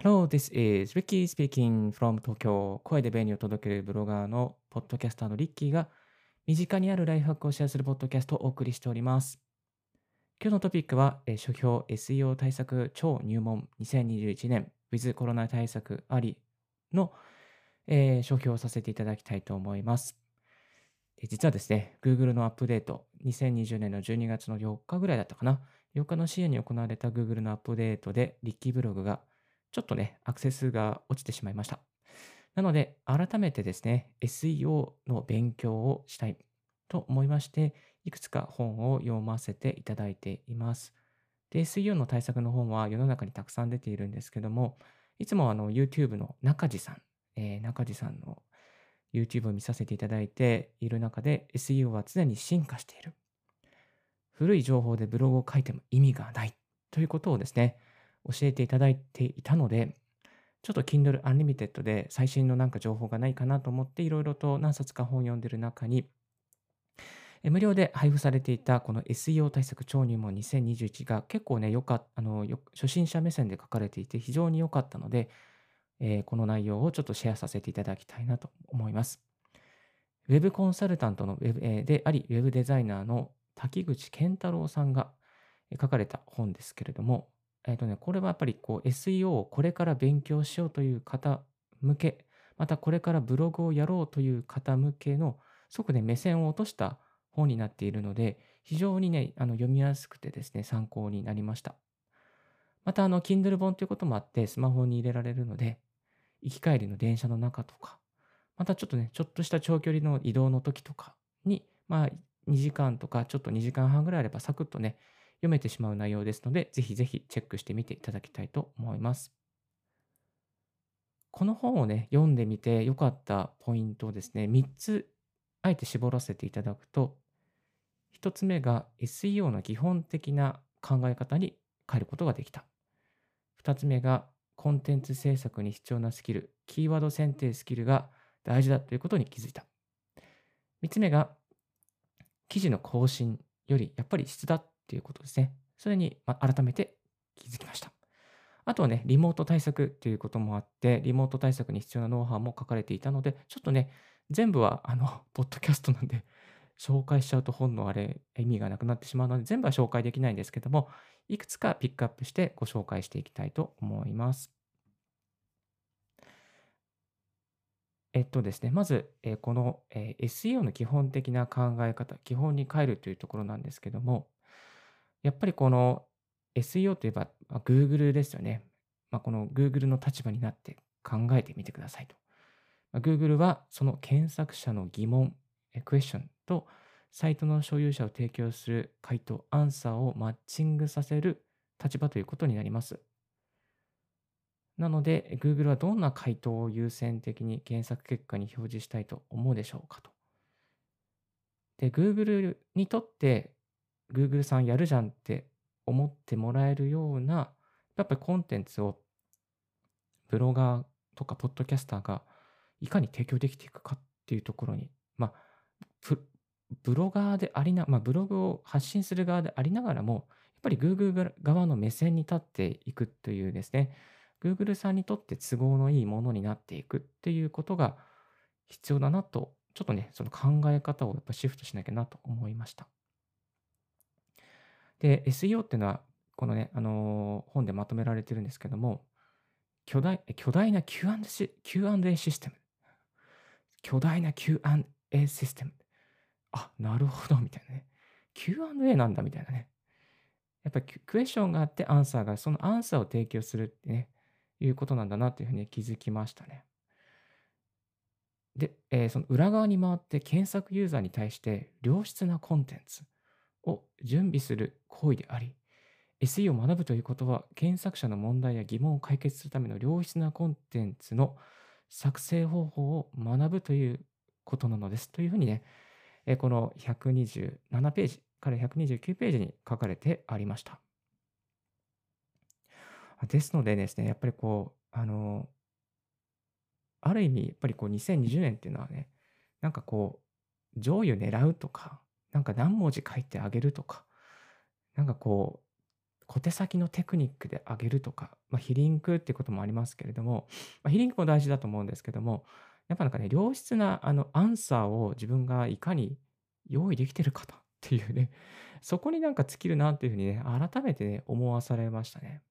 Hello, this is Ricky speaking from Tokyo. 声で便利を届けるブロガーのポッドキャスターのリッキーが身近にあるライフハックをシェアするポッドキャストをお送りしております。今日のトピックは、書評 SEO 対策超入門2021年 With コロナ対策ありの、えー書評をさせていただきたいと思います。実はですね、Google のアップデート、2020年の12月の4日ぐらいだったかな。4日の深夜に行われた Google のアップデートで、リッキーブログがちょっとね、アクセスが落ちてしまいました。なので、改めてですね、SEO の勉強をしたいと思いまして、いくつか本を読ませていただいています。で、SEO の対策の本は世の中にたくさん出ているんですけども、いつもあの YouTube の中地さん、えー中地さんの YouTube を見させていただいている中で SEO は常に進化している。古い情報でブログを書いても意味がないということをですね、教えていただいていたので、ちょっと Kindle Unlimited で最新のなんか情報がないかなと思っていろいろと何冊か本を読んでる中に、無料で配布されていたこの SEO 対策超入門2021が結構ね、よかっあの初心者目線で書かれていて非常に良かったので、えーこの内容をちょっとシェアさせていただきたいなと思います。ウェブコンサルタントのウェブ、えーであり、ウェブデザイナーの滝口健太郎さんが書かれた本ですけれども、えっ、とね、これはやっぱりこう SEO をこれから勉強しようという方向け、またこれからブログをやろうという方向けの、すごくね、目線を落とした本になっているので、非常にね、あの読みやすくてですね、参考になりました。また、あの、Kindle 本ということもあって、スマホに入れられるので、行き帰りの電車の中とか、またちょっとね、ちょっとした長距離の移動の時とかに、まあ、2時間とか、ちょっと2時間半ぐらいあれば、サクッとね、読めてしまう内容ですので、ぜひぜひチェックしてみていただきたいと思います。この本をね、読んでみて良かったポイントをですね、3つ、あえて絞らせていただくと、1つ目が SEO の基本的な考え方に変えることができた。2つ目がコンテンツ制作に必要なスキル、キーワード選定スキルが大事だということに気づいた。3つ目が記事の更新よりやっぱり質だていうことですね。それにまあ改めて気づきました。あとはね、リモート対策ということもあって、リモート対策に必要なノウハウも書かれていたので、ちょっとね、全部はあの、ポッドキャストなんで、紹介しちゃうと本のあれ、意味がなくなってしまうので、全部は紹介できないんですけども、いくつかピックアップしてご紹介していきたいと思います。えっとですね、まず、えこの、え SEO の基本的な考え方、基本に変えるというところなんですけども、やっぱりこの SEO といえば、まあ Google ですよね。まあ、この Google の立場になって考えてみてくださいと。まあ Google はその検索者の疑問、クエスチョンとサイトの所有者を提供する回答、アンサーをマッチングさせる立場ということになります。なので、Google はどんな回答を優先的に検索結果に表示したいと思うでしょうかと。で、Google にとって、Google さんやるじゃんって思ってもらえるような、やっぱりコンテンツをブロガーとかポッドキャスターがいかに提供できていくかっていうところに、まあ、ブロガーでありな、まあ、ブログを発信する側でありながらも、やっぱり Google 側の目線に立っていくというですね、Google さんにとって都合のいいものになっていくっていうことが必要だなと、ちょっとね、その考え方をやっぱシフトしなきゃなと思いました。で、SEO っていうのは、このね、あのー本でまとめられてるんですけども、巨大巨大な Q&A シ Q&A システム。巨大な Q&A システム。あ、なるほど、みたいなね。Q&A なんだ、みたいなね。やっぱりククエスチョンがあってアンサーが、そのアンサーを提供するってね、いうことなんだなというふうに気づきましたね。で、えーその裏側に回って検索ユーザーに対して良質なコンテンツを準備する行為であり、SE を学ぶということは、検索者の問題や疑問を解決するための良質なコンテンツの作成方法を学ぶということなのです。というふうにね、この127ページから129ページに書かれてありました。ですのでですね、やっぱりこう、あの、ある意味、やっぱりこう2020年っていうのはね、なんかこう、上位を狙うとか、なんか何文字書いてあげるとか、なんかこう、小手先のテクニックで上げるとか、まあ、ヒリンクっていうこともありますけれども、まあ、ヒリンクも大事だと思うんですけども、やっぱなんかね、良質なあのアンサーを自分がいかに用意できてるかとっていうね、そこになんか尽きるなっていうふうにね、改めてね、思わされましたね。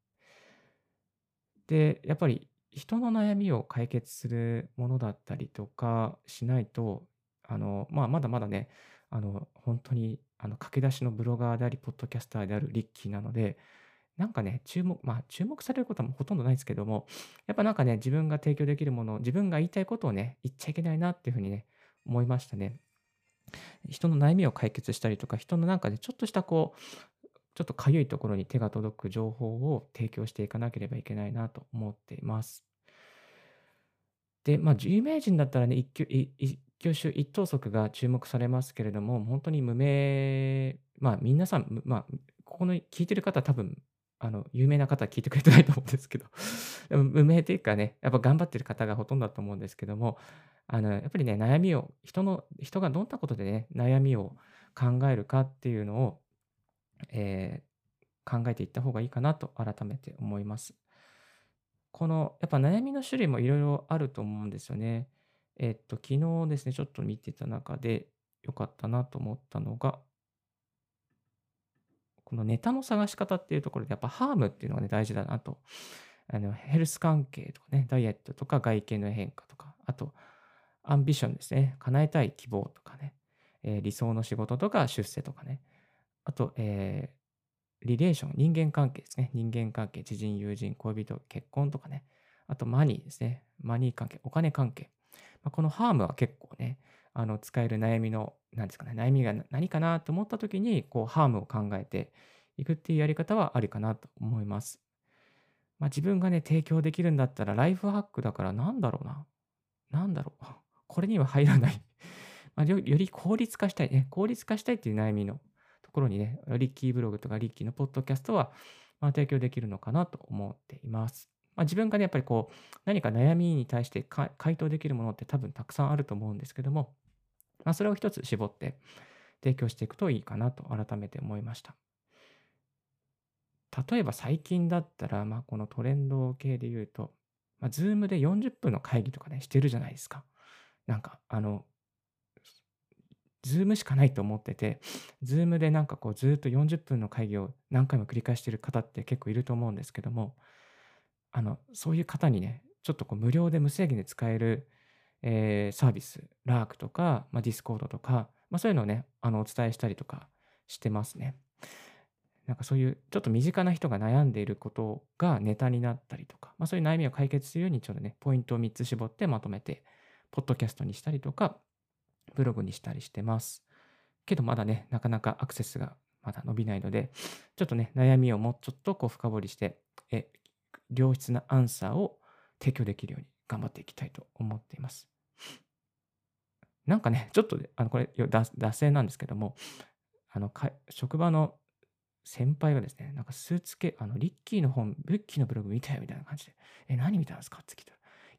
で、やっぱり人の悩みを解決するものだったりとかしないと、あの、まあ、まだまだね、あの、本当に、あの、駆け出しのブロガーであり、ポッドキャスターであるリッキーなので、なんかね、注目、まあ、注目されることはほとんどないですけども、やっぱなんかね、自分が提供できるもの、自分が言いたいことをね、言っちゃいけないなっていうふうにね、思いましたね。人の悩みを解決したりとか、人のなんかね、ちょっとしたこう、ちょっとかゆいところに手が届く情報を提供していかなければいけないなと思っています。で、まあ、有名人だったらね、一挙一挙手一投足が注目されますけれども、本当に無名、まあ、皆さん、まあ、ここの聞いてる方多分、あの、有名な方は聞いてくれてないと思うんですけど、無名というかね、やっぱ頑張ってる方がほとんどだと思うんですけども、あの、やっぱりね、悩みを、人の、人がどんなことでね、悩みを考えるかっていうのを、えー、考えていった方がいいかなと改めて思います。この、やっぱ悩みの種類もいろいろあると思うんですよね。えっと、昨日ですね、ちょっと見てた中で良かったなと思ったのが、このネタの探し方っていうところで、やっぱハームっていうのがね、大事だなと。あのヘルス関係とかね、ダイエットとか外見の変化とか、あと、アンビションですね。叶えたい希望とかね。えー、理想の仕事とか出世とかね。あと、えー、リレーション、人間関係ですね。人間関係、知人、友人、恋人、結婚とかね。あと、マニーですね。マニー関係、お金関係。まあ、このハームは結構ね、あの使える悩みの、何ですかね、悩みが何かなと思った時に、こう、ハームを考えていくっていうやり方はありかなと思います。まあ、自分がね、提供できるんだったら、ライフハックだからなんだろうな。なんだろう。これには入らない まより効率化したいね。効率化したいっていう悩みのところにね、リッキーブログとかリッキーのポッドキャストは、まあ、提供できるのかなと思っています。まあ、自分がね、やっぱりこう、何か悩みに対して回答できるものって多分たくさんあると思うんですけども、まあ、それを一つ絞って提供していくといいかなと改めて思いました。例えば最近だったら、まあ、このトレンド系で言うと、まあ、 Zoom で40分の会議とかね、してるじゃないですか。なんか、あの、 Zoom しかないと思ってて、 Zoom でなんかこうずっと40分の会議を何回も繰り返してる方って結構いると思うんですけども、あの、そういう方にね、ちょっとこう無料で無制限で使える、えー、サービス、 Lark とか、まあ、 Discord とか、まあ、そういうのをね、あの、お伝えしたりとかしてますね。なんかそういうちょっと身近な人が悩んでいることがネタになったりとか、まあ、そういう悩みを解決するようにちょっとね、ポイントを3つ絞ってまとめて、ポッドキャストにしたりとか、ブログにしたりしてます。けどまだね、なかなかアクセスがまだ伸びないので、ちょっとね、悩みをもうちょっとこう深掘りして、え良質なアンサーを提供できるように頑張っていきたいと思っています。なんかね、ちょっと、あのこれ脱線なんですけども、あの職場の先輩がですね、なんかスーツケあのリッキーの本、リッキーのブログ見たよみたいな感じで、え、何見たんですか？って聞いたら、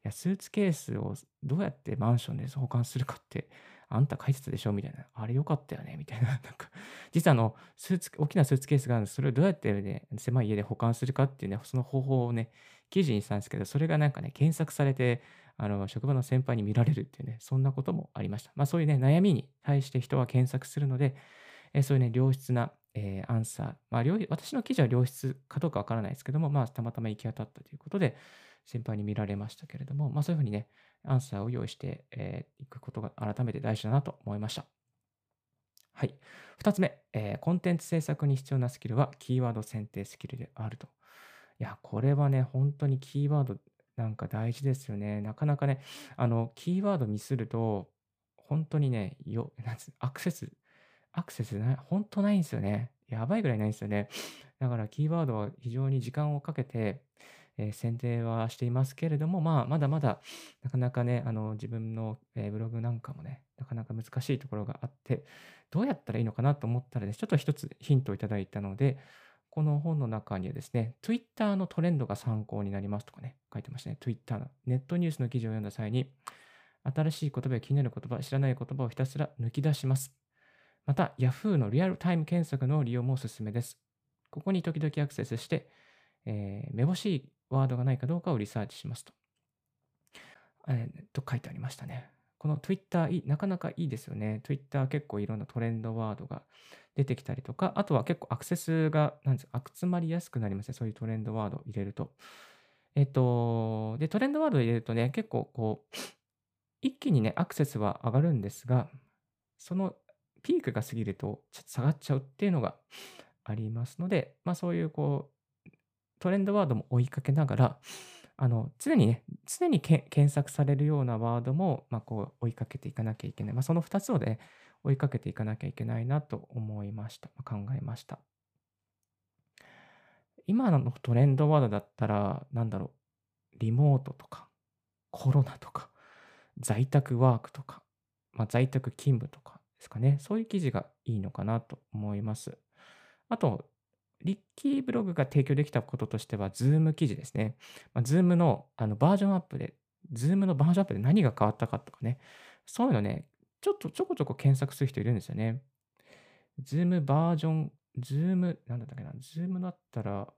や、スーツケースをどうやってマンションで保管するかってあんた書いてたでしょみたいな。あれよかったよねみたいな。なんか、実はあの、スーツ、大きなスーツケースがあるんです。それをどうやってね、狭い家で保管するかっていうね、その方法をね、記事にしたんですけど、それがなんかね、検索されて、あの、職場の先輩に見られるっていうね、そんなこともありました。まあそういうね、悩みに対して人は検索するので、えそういうね、良質な、えー、アンサー。まあ、私の記事は良質かどうかわからないですけども、まあ、たまたま行き当たったということで、先輩に見られましたけれども、まあそういうふうにね、アンサーを用意してい、えー、くことが改めて大事だなと思いました。はい。二つ目、えー、コンテンツ制作に必要なスキルはキーワード選定スキルであると。いや、これはね、本当にキーワードなんか大事ですよね。なかなかね、あの、キーワードミスると、本当にね、よ、なんつアクセス、アクセスない、本当ないんですよね。やばいぐらいないんですよね。だからキーワードは非常に時間をかけて、えー、選定はしていますけれども、まあ、まだまだ、なかなかね、あの、自分の、えー、ブログなんかもね、なかなか難しいところがあって、どうやったらいいのかなと思ったらです、ね、ちょっと一つヒントをいただいたので、この本の中にはですね、Twitter のトレンドが参考になりますとかね、書いてましたね。Twitter のネットニュースの記事を読んだ際に、新しい言葉や気になる言葉、知らない言葉をひたすら抜き出します。また、Yahoo のリアルタイム検索の利用もおすすめです。ここに時々アクセスして、えー、めぼしいワードがないかどうかをリサーチしますと。えー、と書いてありましたね。この Twitter なかなかいいですよね。Twitter 結構いろんなトレンドワードが出てきたりとか、あとは結構アクセスが、なんですか、集まりやすくなりますね。そういうトレンドワードを入れると。えっと、で、トレンドワードを入れるとね、結構こう、一気にね、アクセスは上がるんですが、そのピークが過ぎると、ちょっと下がっちゃうっていうのがありますので、まあそういうこう、トレンドワードも追いかけながら、あの、常にね、常に検索されるようなワードも、まあ、こう追いかけていかなきゃいけない。まあ、その2つをね、追いかけていかなきゃいけないなと思いました。考えました。今のトレンドワードだったら、なんだろう、リモートとか、コロナとか、在宅ワークとか、まあ、在宅勤務とかですかね。そういう記事がいいのかなと思います。あと、リッキーブログが提供できたこととしては、 Zoom 記事ですね。まあ、 Zoom のあのバージョンアップで、 Zoom のバージョンアップで何が変わったかとかね、そういうのね、ちょっとちょこちょこ検索する人いるんですよね。Zoom バージョン、 Zoom、なんだったっけな、 Zoom だったら、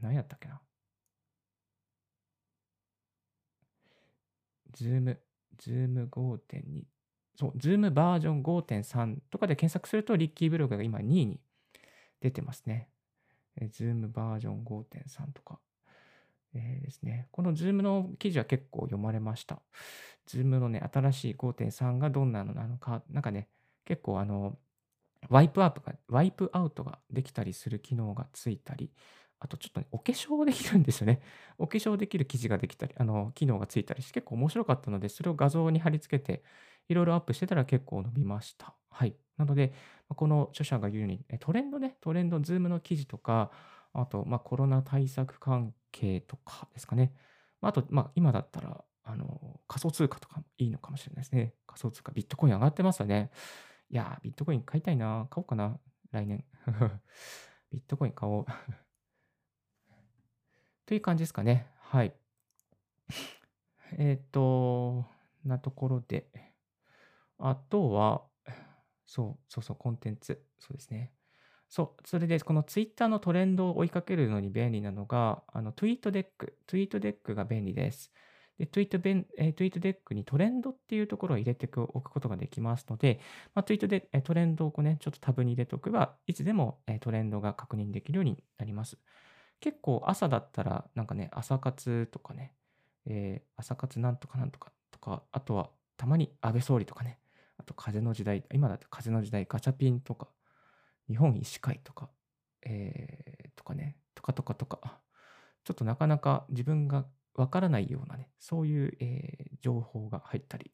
何やったっけな？ Zoom、Zoom 5.2、そう、 Zoom バージョン5.3とかで検索すると、リッキーブログが今2位に出てますね。えー、Zoom バージョン5.3とか、えー、ですね。この Zoom の記事は結構読まれました。Zoom のね、新しい5.3がどんなのなのか、なんかね、結構あの、ワイプアップが、ワイプアウトができたりする機能がついたり、あとちょっとね、お化粧できるんですよね。お化粧できる記事ができたり、あの、機能がついたりして結構面白かったので、それを画像に貼り付けて、いろいろアップしてたら結構伸びました。はい。なので、この著者が言うように、トレンドね、トレンド、ズームの記事とか、あと、まあ、コロナ対策関係とかですかね。あと、まあ、今だったら、あの、仮想通貨とかもいいのかもしれないですね。仮想通貨、ビットコイン上がってますよね。いやー、ビットコイン買いたいな。買おうかな。来年。ビットコイン買おう。という感じですかね。はい。えっ、と、なところで、あとは、そう、そうそう、コンテンツ。そうですね。そう、それで、このツイッターのトレンドを追いかけるのに便利なのが、あの、ツイートデック。ツイートデックが便利です。で、ツイートベン、えー、ツイートデックにトレンドっていうところを入れておくことができますので、まあ、ツイートで、えー、トレンドをこうね、ちょっとタブに入れておけば、いつでも、えー、トレンドが確認できるようになります。結構朝だったら、なんかね、朝活とかね、えー、朝活なんとかなんとかとか、あとはたまに安倍総理とかね、と風の時代、今だと風の時代、ガチャピンとか、日本医師会とか、えー、とかね、とかとかとか、ちょっとなかなか自分がわからないようなね、そういう、えー、情報が入ったり、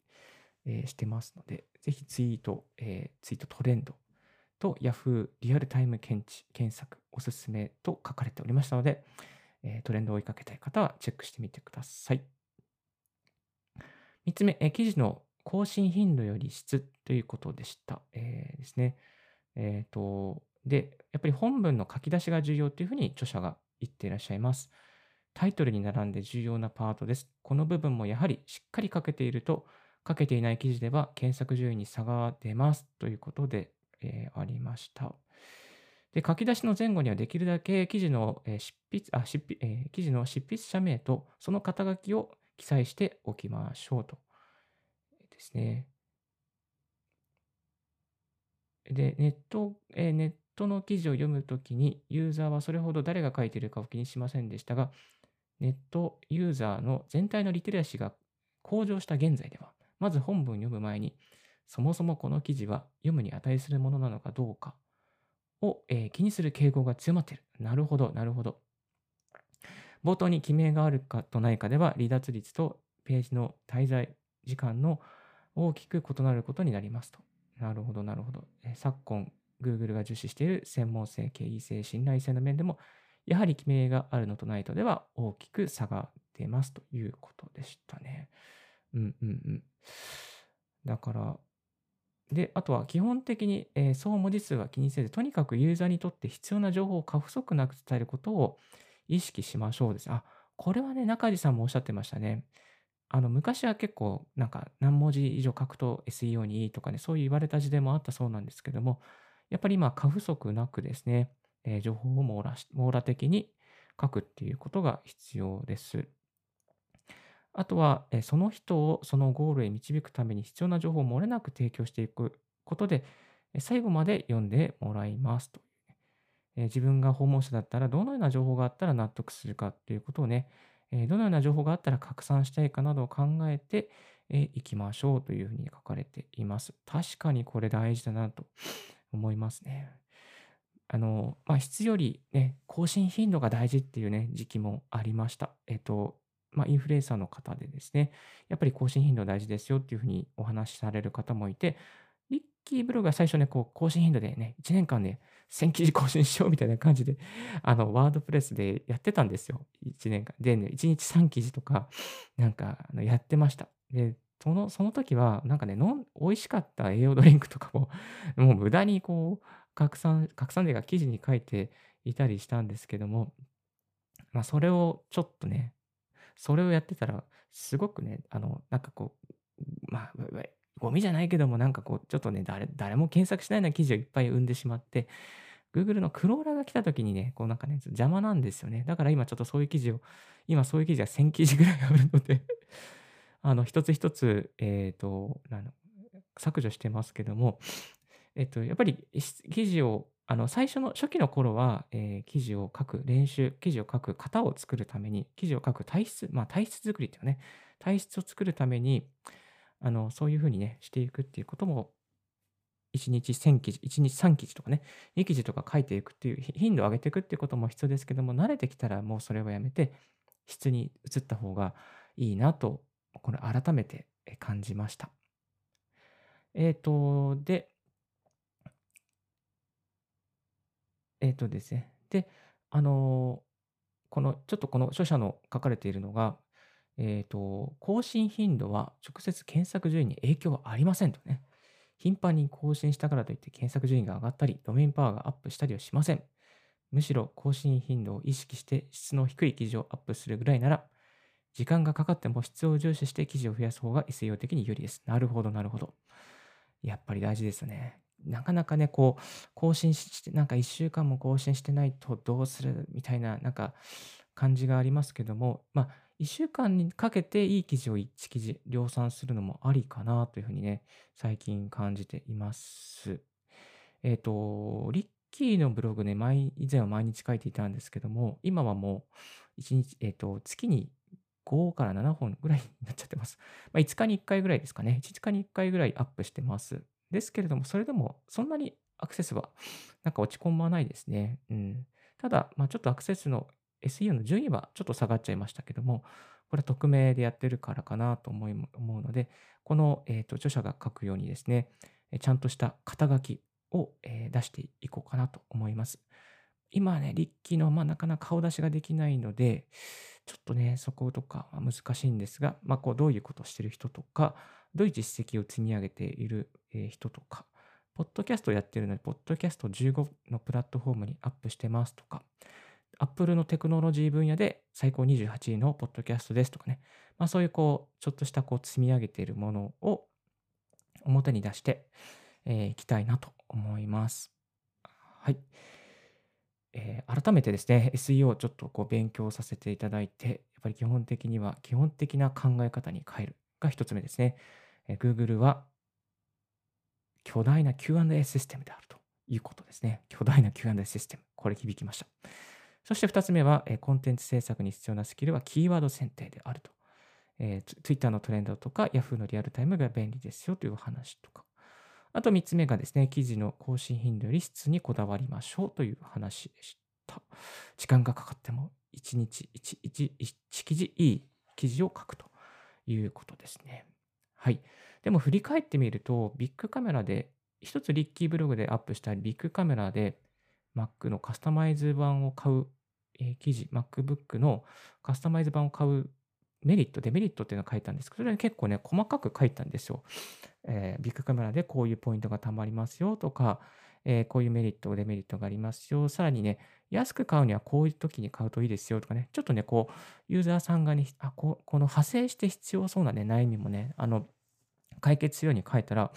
えー、してますので、ぜひツイート、えー、ツイートトレンドと Yahoo リアルタイム検知検索おすすめと書かれておりましたので、え、トレンドを追いかけたい方はチェックしてみてください。3つ目、え、記事の更新頻度より質ということでした。えー、ですね。えっ、ー、と、で、やっぱり本文の書き出しが重要というふうに著者が言っていらっしゃいます。タイトルに並んで重要なパートです。この部分もやはりしっかり書けていると、書けていない記事では検索順位に差が出ますということで、えー、ありました。で、書き出しの前後にはできるだけ記事の、執筆、あ、執筆、えー、記事の執筆者名とその肩書きを記載しておきましょうと。ですね。で、ネット、えー、ネットの記事を読むときに、ユーザーはそれほど誰が書いているかを気にしませんでしたが、ネットユーザーの全体のリテラシーが向上した現在では、まず本文読む前に、そもそもこの記事は読むに値するものなのかどうかを、えー、気にする傾向が強まっている。なるほど、なるほど。冒頭に記名があるかとないかでは、離脱率とページの滞在時間の大きく異なることになりますと。なるほど、なるほど。え昨今、Google が重視している専門性、経緯性、信頼性の面でも、やはり記名があるのとないとでは大きく差が出ますということでしたね。うんうんうん。だから、で、あとは基本的に、えー、総文字数は気にせず、とにかくユーザーにとって必要な情報を過不足なく伝えることを意識しましょうです。あ、これはね、中地さんもおっしゃってましたね。あの、昔は結構、なんか何文字以上書くと SEO にいいとかね、そう言われた時代もあったそうなんですけども、やっぱり今、過不足なくですね、え情報を網羅し網羅的に書くっていうことが必要です。あとは、えその人をそのゴールへ導くために必要な情報を漏れなく提供していくことで、え最後まで読んでもらいますと。え自分が訪問者だったらどのような情報があったら納得するかっていうことをね、えどのような情報があったら拡散したいかなどを考えてい、えーいきましょうというふうに書かれています。確かにこれ大事だなと思いますね。あの、まあ、質よりね、更新頻度が大事っていうね、時期もありました。えっと、まあ、インフルエンサーの方でですね、やっぱり更新頻度大事ですよっていうふうにお話しされる方もいて、キーブログは最初ね、こう、更新頻度でね、1年間で1000記事更新しようみたいな感じで、あの、ワードプレスでやってたんですよ。1年間。で、ね、1日3記事とか、なんか、やってました。で、その、その時は、なんかね、のん美味しかった栄養ドリンクとかも、もう無駄にこう、拡散、拡散例が記事に書いていたりしたんですけども、まあ、それをちょっとね、それをやってたら、すごくね、あの、なんかこう、まあ、ゴミじゃないけども、なんかこう、ちょっとね、誰誰も検索しないような記事をいっぱい生んでしまって、Google のクローラーが来た時にね、こうなんかね、邪魔なんですよね。だから今ちょっとそういう記事を、今そういう記事が1000記事ぐらいあるので あの、一つ一つ、えっ、と、削除してますけども、えっと、やっぱり記事を、あの、最初の初期の頃は、えー記事を書く練習、記事を書く型を作るために、記事を書く体質、まあ体質作りっていうね、体質を作るために、あの、そういうふうにね、していくっていうことも、1日1000記事、1日3記事とかね、2記事とか書いていくっていう、頻度を上げていくっていうことも必要ですけども、慣れてきたらもうそれはやめて、質に移った方がいいなと、これ改めて感じました。えっ、と、で、えっ、とですね。で、あのこの、ちょっとこの著者の書かれているのが、えっ、と、更新頻度は直接検索順位に影響はありませんとね。頻繁に更新したからといって検索順位が上がったり、ドメインパワーがアップしたりはしません。むしろ更新頻度を意識して質の低い記事をアップするぐらいなら、時間がかかっても質を重視して記事を増やす方が SEO 的に有利です。なるほど、なるほど。やっぱり大事ですね。なかなかね、こう、更新して、なんか1週間も更新してないとどうするみたいな、なんか感じがありますけども、まあ、1週間にかけていい記事を1記事量産するのもありかなというふうにね、最近感じています。えっ、と、リッキーのブログね、毎以前は毎日書いていたんですけども、今はもう1日、えっ、と、月に5から7本ぐらいになっちゃってます。まあ、5日に1回ぐらいですかね。5日に1回ぐらいアップしてます。ですけれども、それでもそんなにアクセスはなんか落ち込まないですね。うん。ただ、まあ、ちょっとアクセスの SEO の順位はちょっと下がっちゃいましたけども、これは匿名でやってるからかなと思うので、この、えー、と著者が書くようにですね、ちゃんとした肩書きを、え出していこうかなと思います。今はね、リッキーの、まあ、なかなか顔出しができないので、ちょっとね、そことかは難しいんですが、まあ、こうどういうことをしてる人とか、どういう実績を積み上げている人とか、ポッドキャストをやってるので、ポッドキャスト15のプラットフォームにアップしてますとか、Apple のテクノロジー分野で最高28位のポッドキャストですとかね、まあ、そういうこう、ちょっとしたこう積み上げているものを表に出してい、えーきたいなと思います。はい。えー改めてですね、SEO をちょっとこう勉強させていただいて、やっぱり基本的には基本的な考え方に変えるが一つ目ですね。えー Google は巨大な Q&A システムであるということですね。巨大な Q&A システム。これ響きました。そして二つ目は、えコンテンツ制作に必要なスキルはキーワード選定であると。えー、Twitter のトレンドとか Yahoo のリアルタイムが便利ですよという話とか。あと3つ目がですね、記事の更新頻度より質にこだわりましょうという話でした。時間がかかっても1日 1, 1, 1記事、いい記事を書くということですね。はい。でも振り返ってみると、ビッグカメラで、一つリッキーブログでアップしたビッグカメラで Mac のカスタマイズ版を買う、えー記事、MacBook のカスタマイズ版を買うメリット、デメリットっていうのを書いたんですけど、それは結構ね、細かく書いたんですよ。えービッグカメラでこういうポイントがたまりますよとか、えーこういうメリット、デメリットがありますよ。さらにね、安く買うにはこういう時に買うといいですよとかね、ちょっとね、こう、ユーザーさんがね、あここの派生して必要そうなね、悩みもね、あの、解決するように書いたら、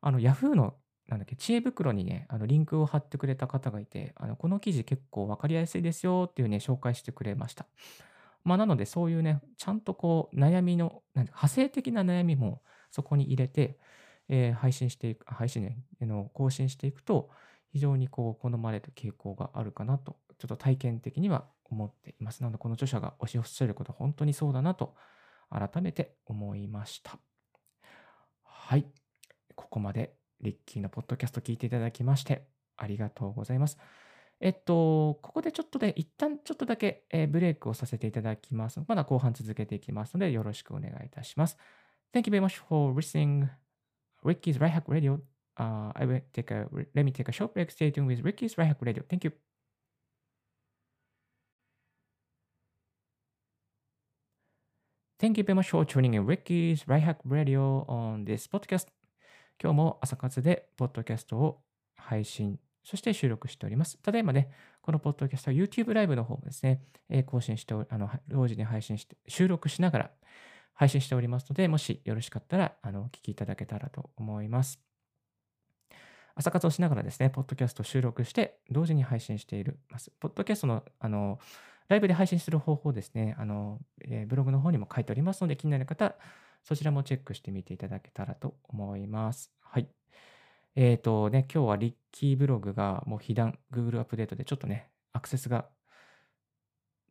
あの、Yahoo のなんだっけ、知恵袋にね、あのリンクを貼ってくれた方がいて、あのこの記事結構わかりやすいですよっていうね、紹介してくれました。まあ、なので、そういうね、ちゃんとこう、悩みの、なん派生的な悩みもそこに入れて、えー、配信していく、配信ね、の更新していくと、非常にこう、好まれる傾向があるかなと、ちょっと体験的には思っています。なので、この著者がおしおっしゃること、本当にそうだなと、改めて思いました。はい。ここまでリッキーのポッドキャスト聞いていただきまして、ありがとうございます。えっと、ここでちょっとで、一旦ちょっとだけ、えブレイクをさせていただきます。まだ後半続けていきますので、よろしくお願いいたします。Thank you very much for listening Ricky's Right Hack Radio. Uh, I will take a, let me take a short break. Stay tuned with Ricky's Right Hack Radio. Thank you. Thank you very much for tuning in Ricky's Right Hack Radio on this podcast. 今日も朝活でポッドキャストを配信、そして収録しております。ただいまね、このポッドキャストは YouTube ライブの方もですね、え更新してあの、同時に配信して、収録しながら配信しておりますので、もしよろしかったら、あの、お聞きいただけたらと思います。朝活をしながらですね、ポッドキャストを収録して、同時に配信しているます。ポッドキャストの、あの、ライブで配信する方法ですね、あの、えー、ブログの方にも書いておりますので、気になる方、そちらもチェックしてみていただけたらと思います。はい。えっ、ー、とね、今日はリッキーブログがもう被弾、Google アップデートでちょっとね、アクセスが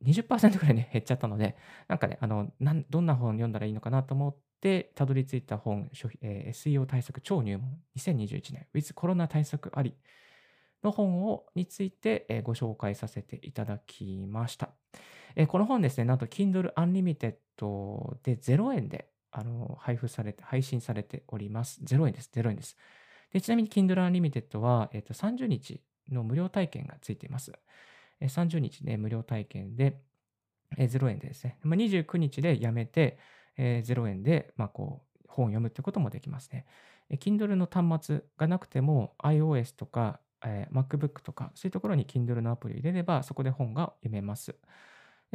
20%ぐらいね、減っちゃったので、なんかね、あの、なんどんな本読んだらいいのかなと思って、たどり着いた本、えー、SEO 対策超入門2021年 with コロナ対策ありの本をについて、えー、ご紹介させていただきました。えー、この本ですね、なんと Kindle Unlimited で0円であの、配布されて、配信されております。0円です。0円です。でちなみに Kindle Unlimited は、えっと、30日の無料体験がついています。え30日ね、無料体験で、え0円でですね、まあ、29日でやめて、え0円で、まあ、こう、本を読むってこともできますね。Kindle の端末がなくても iOS とか、え MacBook とか、そういうところに Kindle のアプリを入れれば、そこで本が読めます。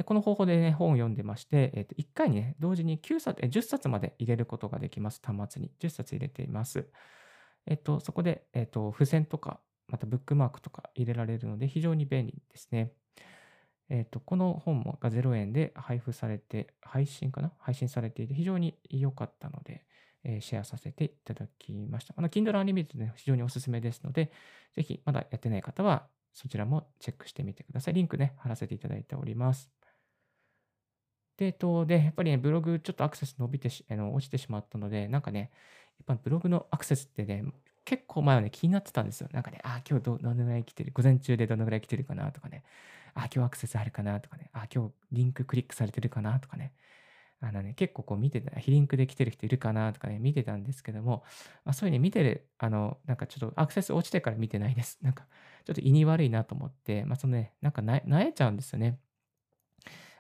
この方法でね、本を読んでまして、えー、と1回にね、同時に9冊、10冊まで入れることができます。端末に。10冊入れています。えっ、と、そこで、えっ、と、付箋とか、またブックマークとか入れられるので、非常に便利ですね。えっ、と、この本もが0円で配布されて、配信かな？配信されていて、非常に良かったので、えー、シェアさせていただきました。あの、Kindle Unlimited、非常におすすめですので、ぜひ、まだやってない方は、そちらもチェックしてみてください。リンクね、貼らせていただいております。で、やっぱりね、ブログちょっとアクセス伸びてし、あの落ちてしまったので、なんかね、やっぱブログのアクセスってね、結構前はね、気になってたんですよ。なんかね、あ、今日どどのぐらい来てる、午前中でどのぐらい来てるかなとかね、あ、今日アクセスあるかなとかね、あ、今日リンククリックされてるかなとかね、あのね、結構こう見てた、非リンクで来てる人いるかなとかね、見てたんですけども、まあ、そういうふうに見てる、あの、なんかちょっとアクセス落ちてから見てないです。なんか、ちょっと胃に悪いなと思って、まあ、そのね、なんかな、なえちゃうんですよね。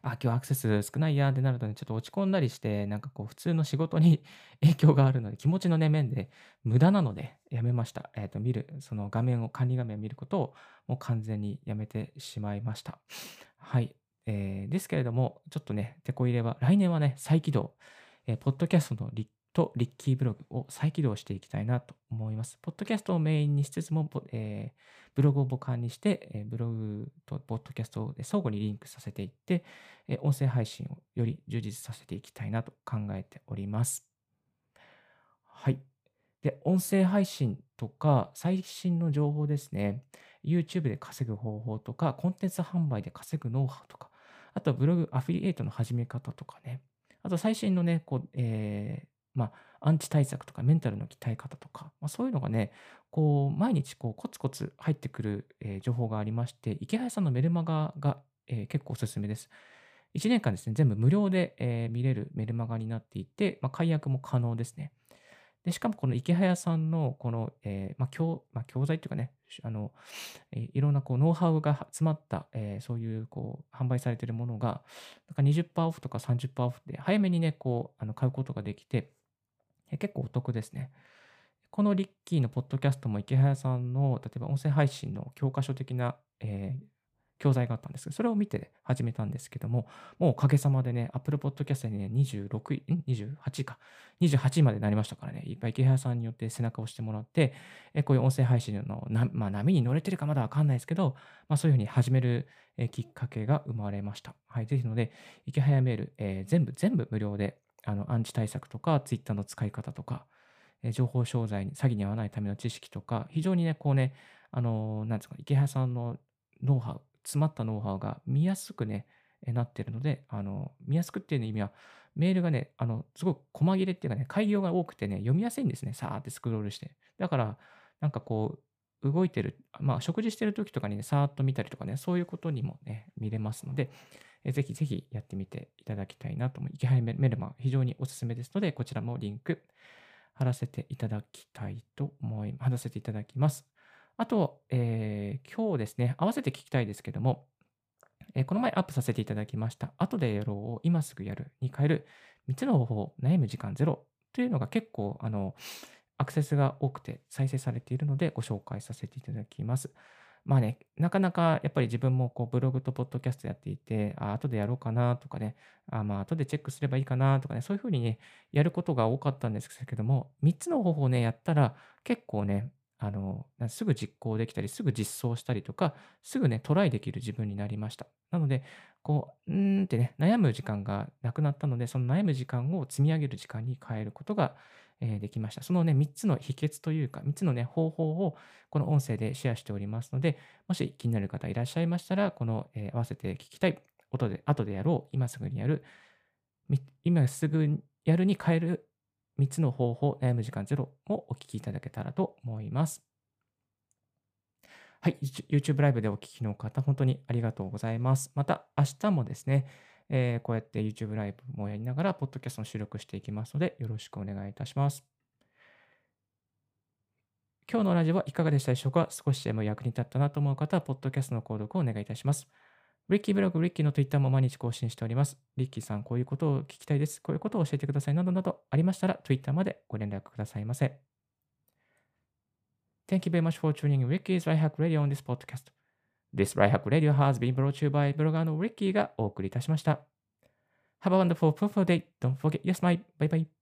あ、今日アクセス少ないやってなるとね、ちょっと落ち込んだりして、なんかこう普通の仕事に 影響があるので、気持ちのね、面で無駄なのでやめました。えっ、と、見る、その画面を、管理画面を見ることをもう完全にやめてしまいました。はい。えー、ですけれども、ちょっとね、手こ入れは、来年はね、再起動、えー、ポッドキャストの立とリッキーブログを再起動していきたいなと思います。ポッドキャストをメインにしつつも、えー、ブログを母艦にして、えー、ブログとポッドキャストを相互にリンクさせていって、えー、音声配信をより充実させていきたいなと考えております。はい。で、音声配信とか最新の情報ですね。YouTube で稼ぐ方法とか、コンテンツ販売で稼ぐノウハウとか、あとはブログアフィリエイトの始め方とかね。あと最新のね、こう、えー、まあ、アンチ対策とかメンタルの鍛え方とか、まあ、そういうのがね、こう、毎日こうコツコツ入ってくる、えー、情報がありまして、池原さんのメルマガが、えー、結構おすすめです。1年間ですね、全部無料で、えー、見れるメルマガになっていて、まあ、解約も可能ですね。で、しかもこの池早さんのこの、えー、まあ教まあ、教材というかね、あの、えー、いろんなこうノウハウが詰まった、えー、そういうこう販売されているものが、なんか20%オフとか30%オフで早めにね、こうあの買うことができて、結構お得ですね。このリッキーのポッドキャストも池早さんの、例えば音声配信の教科書的な、えー、教材があったんですけど、それを見て始めたんですけども、もうおかげさまでね、Apple Podcast でね、26位、ん ?28 位か。28位までなりましたからね、いっぱい池原さんによって背中を押してもらって、えこういう音声配信のな、まあ、波に乗れてるかまだわかんないですけど、まあ、そういうふうに始めるえきっかけが生まれました。はい。ぜひので、池早メール、えー全部、全部無料で、あの、アンチ対策とか、Twitter の使い方とか、え情報商材に、詐欺に遭わないための知識とか、非常にね、こうね、あのーなんですか、池原さんのノウハウ、詰まったノウハウが見やすくね、えなってるので、あの、見やすくっていう意味は、メールがね、あの、すごく細切れっていうかね、開業が多くてね、読みやすいんですね。さーってスクロールして。だから、なんかこう、動いてる、まあ、食事してる時とかにね、さーっと見たりとかね、そういうことにもね、見れますので、えぜひぜひやってみていただきたいなと思い、池原メルマン非常におすすめですので、こちらもリンク貼らせていただきたいと思い、貼らせていただきます。あと、えー今日ですね、合わせて聞きたいですけども、えーこの前アップさせていただきました、後でやろうを今すぐやるに変える3つの方法、悩む時間ゼロというのが結構、あの、アクセスが多くて再生されているのでご紹介させていただきます。まあね、なかなかやっぱり自分もこうブログとポッドキャストやっていて、あ、後でやろうかなとかね、あ、まあ後でチェックすればいいかなとかね、そういうふうにね、やることが多かったんですけども、3つの方法をね、やったら結構ね、あの、すぐ実行できたり、すぐ実装したりとか、すぐね、トライできる自分になりました。なので、こう、うーんってね、悩む時間がなくなったので、その悩む時間を積み上げる時間に変えることが、えできました。そのね、3つの秘訣というか、3つのね、方法をこの音声でシェアしておりますので、もし気になる方いらっしゃいましたら、この、えー合わせて聞きたい、音で、後でやろう、今すぐにやる、今すぐやるに変える3つの方法、悩む時間ゼロをお聞きいただけたらと思います。はい、YouTube ライブでお聞きの方、本当にありがとうございます。また、明日もですね、えーこうやって YouTube ライブもやりながら、ポッドキャストの収録していきますので、よろしくお願いいたします。今日のラジオはいかがでしたでしょうか？少しでも役に立ったなと思う方は、ポッドキャストの購読をお願いいたします。リッキーブログ、リッキーの Twitter も毎日更新しております。リッキーさん、こういうことを聞きたいです。こういうことを教えてください。などなどありましたら、Twitter までご連絡くださいませ。Thank you very much for tuning in Ricky's Right Hack Radio on this podcast. This Right Hack Radio has been brought to you by ブロガーの Ricky がお送りいたしました。Have a wonderful, fruitful day. Don't forget yes, my. Bye bye.